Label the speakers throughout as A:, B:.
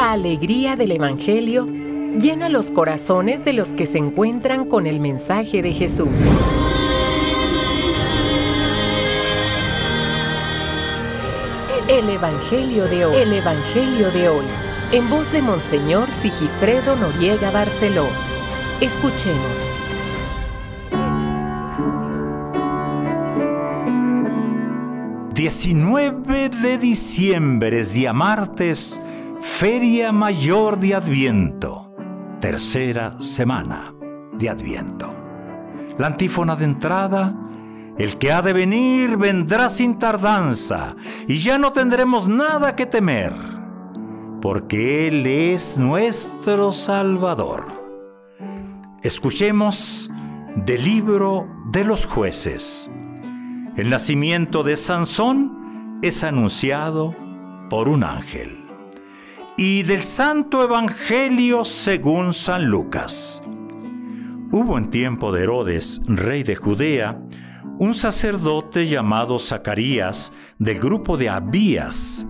A: La alegría del Evangelio llena los corazones de los que se encuentran con el mensaje de Jesús. El Evangelio de hoy. El Evangelio de hoy. En voz de Monseñor Sigifredo Noriega Barceló. Escuchemos.
B: 19 de diciembre, día martes, Feria Mayor de Adviento, tercera semana de Adviento. La antífona de entrada, el que ha de venir vendrá sin tardanza y ya no tendremos nada que temer, porque Él es nuestro Salvador. Escuchemos del libro de los jueces el nacimiento de Sansón es anunciado por un ángel. Y del Santo Evangelio según San Lucas. Hubo en tiempo de Herodes, rey de Judea, un sacerdote llamado Zacarías del grupo de Abías,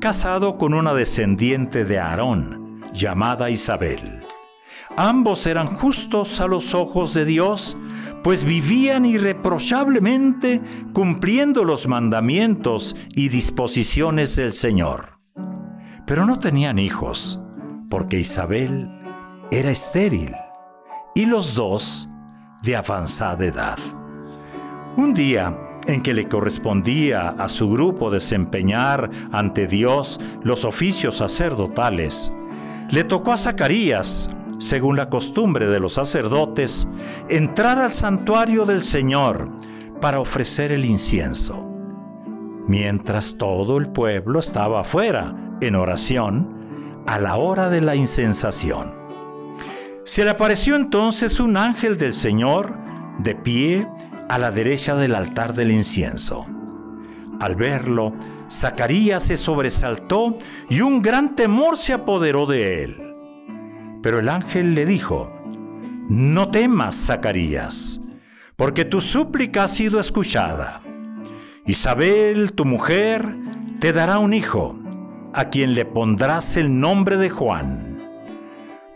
B: casado con una descendiente de Aarón, llamada Isabel. Ambos eran justos a los ojos de Dios pues vivían irreprochablemente cumpliendo los mandamientos y disposiciones del Señor. Pero no tenían hijos, porque Isabel era estéril y los dos de avanzada edad. Un día en que le correspondía a su grupo desempeñar ante Dios los oficios sacerdotales, le tocó a Zacarías, según la costumbre de los sacerdotes, entrar al santuario del Señor para ofrecer el incienso. Mientras todo el pueblo estaba afuera, en oración, a la hora de la incensación. Se le apareció entonces un ángel del Señor de pie a la derecha del altar del incienso. Al verlo, Zacarías se sobresaltó y un gran temor se apoderó de él. Pero el ángel le dijo, No temas, Zacarías, porque tu súplica ha sido escuchada. Isabel, tu mujer, te dará un hijo, a quien le pondrás el nombre de Juan.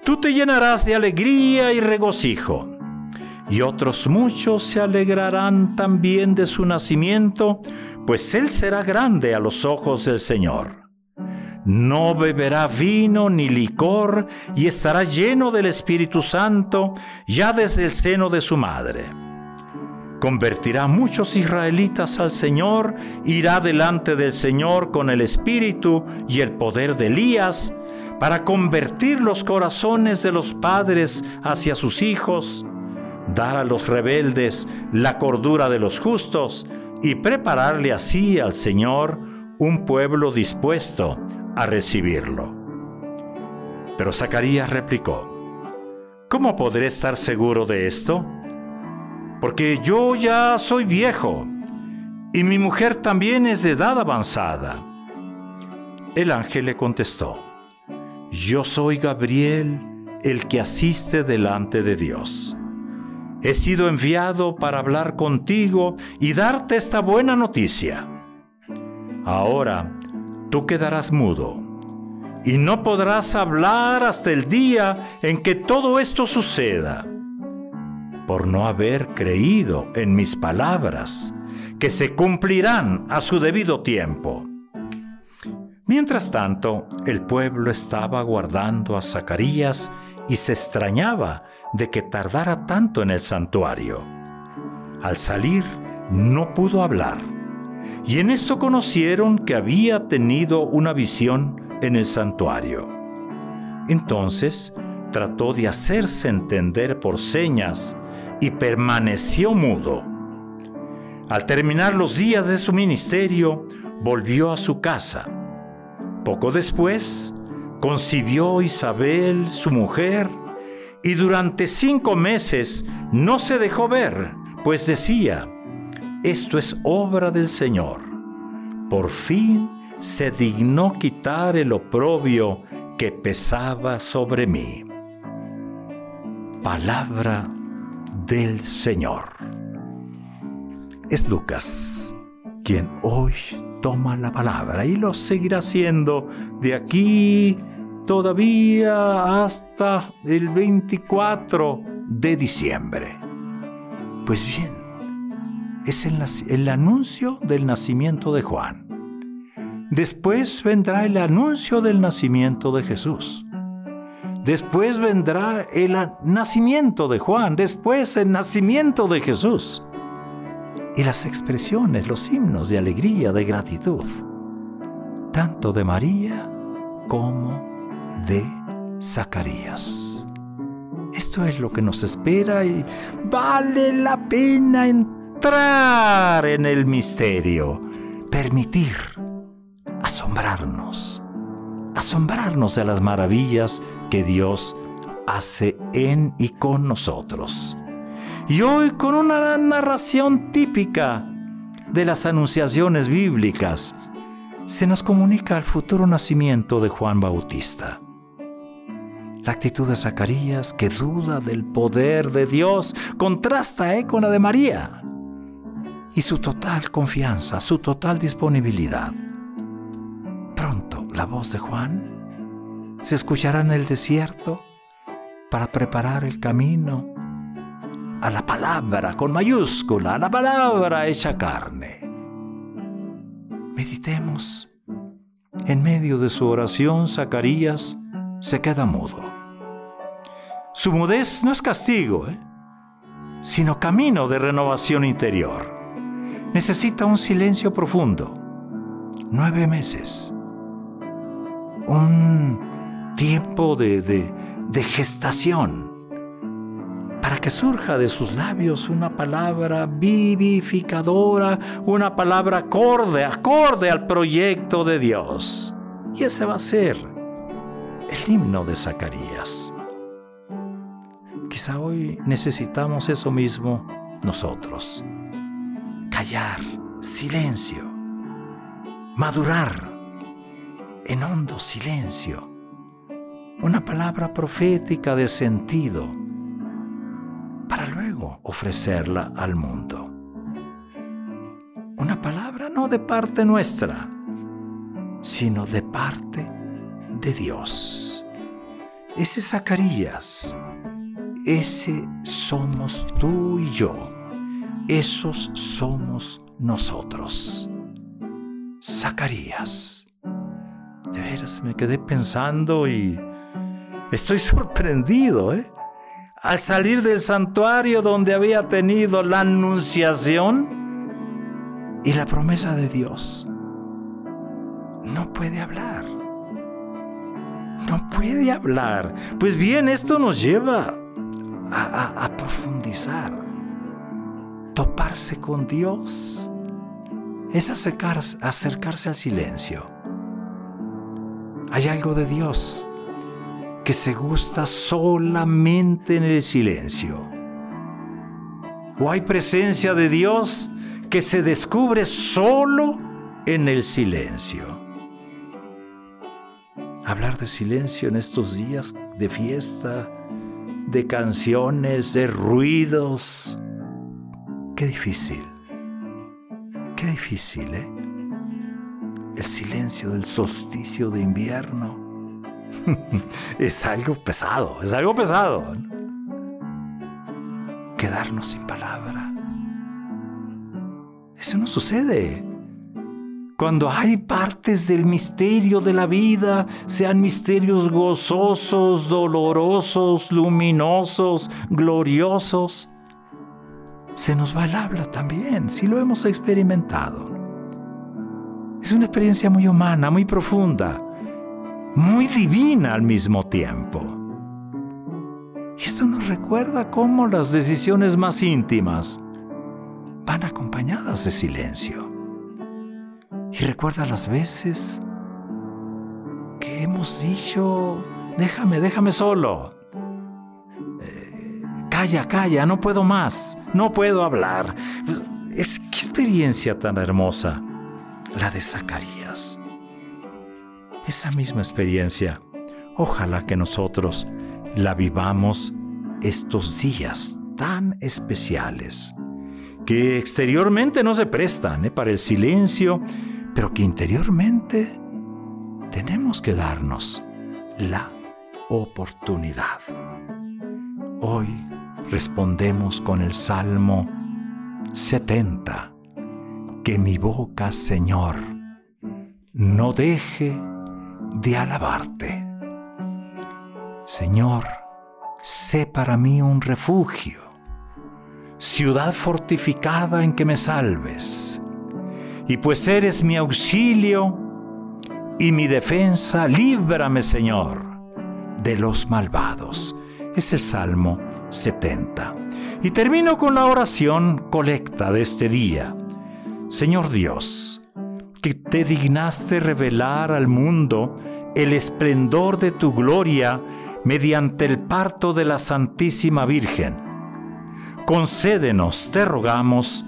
B: Tú te llenarás de alegría y regocijo, y otros muchos se alegrarán también de su nacimiento, pues él será grande a los ojos del Señor no beberá vino ni licor y estará lleno del Espíritu Santo ya desde el seno de su madre. Convertirá muchos israelitas al Señor, irá delante del Señor con el Espíritu y el poder de Elías, para convertir los corazones de los padres hacia sus hijos, dar a los rebeldes la cordura de los justos y prepararle así al Señor un pueblo dispuesto a recibirlo. Pero Zacarías replicó, ¿cómo podré estar seguro de esto? Porque yo ya soy viejo y mi mujer también es de edad avanzada. El ángel le contestó, yo soy Gabriel, el que asiste delante de Dios. He sido enviado para hablar contigo y darte esta buena noticia. Ahora, tú quedarás mudo y no podrás hablar hasta el día en que todo esto suceda, por no haber creído en mis palabras, que se cumplirán a su debido tiempo. Mientras tanto, el pueblo estaba guardando a Zacarías y se extrañaba de que tardara tanto en el santuario. Al salir, no pudo hablar y en esto conocieron que había tenido una visión en el santuario. Entonces trató de hacerse entender por señas y permaneció mudo. Al terminar los días de su ministerio, volvió a su casa. Poco después, concibió Isabel, su mujer, y durante cinco meses no se dejó ver, pues decía, esto es obra del Señor. Por fin se dignó quitar el oprobio que pesaba sobre mí. Palabra del Señor. Es Lucas quien hoy toma la palabra y lo seguirá haciendo de aquí todavía hasta el 24 de diciembre. Pues bien, es el, el anuncio del nacimiento de Juan. Después vendrá el anuncio del nacimiento de Jesús. Después vendrá el nacimiento de Juan, después el nacimiento de Jesús. Y las expresiones, los himnos de alegría, de gratitud, tanto de María como de Zacarías. Esto es lo que nos espera y vale la pena entrar en el misterio, permitir asombrarnos asombrarnos de las maravillas que Dios hace en y con nosotros. Y hoy con una narración típica de las anunciaciones bíblicas, se nos comunica el futuro nacimiento de Juan Bautista. La actitud de Zacarías, que duda del poder de Dios, contrasta eh, con la de María. Y su total confianza, su total disponibilidad la voz de Juan se escuchará en el desierto para preparar el camino a la palabra con mayúscula, a la palabra hecha carne. Meditemos. En medio de su oración, Zacarías se queda mudo. Su mudez no es castigo, ¿eh? sino camino de renovación interior. Necesita un silencio profundo. Nueve meses un tiempo de, gestación para que surja de sus labios una palabra vivificadora, una palabra acorde, acorde al proyecto de Dios. Y ese va a ser el himno de Zacarías. Quizá hoy necesitamos eso mismo nosotros. Callar, silencio, madurar en hondo silencio, una palabra profética de sentido para luego ofrecerla al mundo. Una palabra no de parte nuestra, sino de parte de Dios. Ese Zacarías, ese somos tú y yo, esos somos nosotros. Zacarías de veras me quedé pensando y estoy sorprendido, ¿eh? Al salir del santuario donde había tenido la anunciación y la promesa de Dios, no puede hablar. No puede hablar. Pues bien, esto nos lleva a, profundizar, toparse con Dios, es acercarse al silencio hay algo de Dios que se gusta solamente en el silencio. O hay presencia de Dios que se descubre solo en el silencio. Hablar de silencio en estos días de fiesta, de canciones, de ruidos. Qué difícil. Qué difícil, ¿eh? el silencio del solsticio de invierno. es algo pesado, es algo pesado. Quedarnos sin palabra. Eso no sucede. Cuando hay partes del misterio de la vida, sean misterios gozosos, dolorosos, luminosos, gloriosos, se nos va el habla también, si lo hemos experimentado. Es una experiencia muy humana, muy profunda, muy divina al mismo tiempo. Y esto nos recuerda cómo las decisiones más íntimas van acompañadas de silencio. Y recuerda las veces que hemos dicho, déjame, déjame solo. Eh, calla, calla, no puedo más, no puedo hablar. Es qué experiencia tan hermosa la de Zacarías. Esa misma experiencia, ojalá que nosotros la vivamos estos días tan especiales, que exteriormente no se prestan ¿eh? para el silencio, pero que interiormente tenemos que darnos la oportunidad. Hoy respondemos con el Salmo 70. Que mi boca, Señor, no deje de alabarte. Señor, sé para mí un refugio, ciudad fortificada en que me salves. Y pues eres mi auxilio y mi defensa, líbrame, Señor, de los malvados. Es el Salmo 70. Y termino con la oración colecta de este día. Señor Dios, que te dignaste revelar al mundo el esplendor de tu gloria mediante el parto de la Santísima Virgen. Concédenos, te rogamos,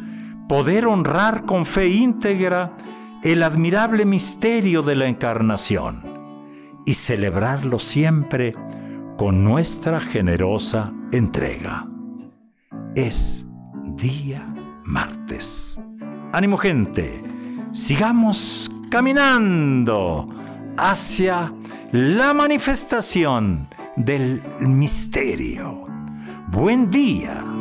B: poder honrar con fe íntegra el admirable misterio de la encarnación y celebrarlo siempre con nuestra generosa entrega. Es día martes. Ánimo gente, sigamos caminando hacia la manifestación del misterio. Buen día.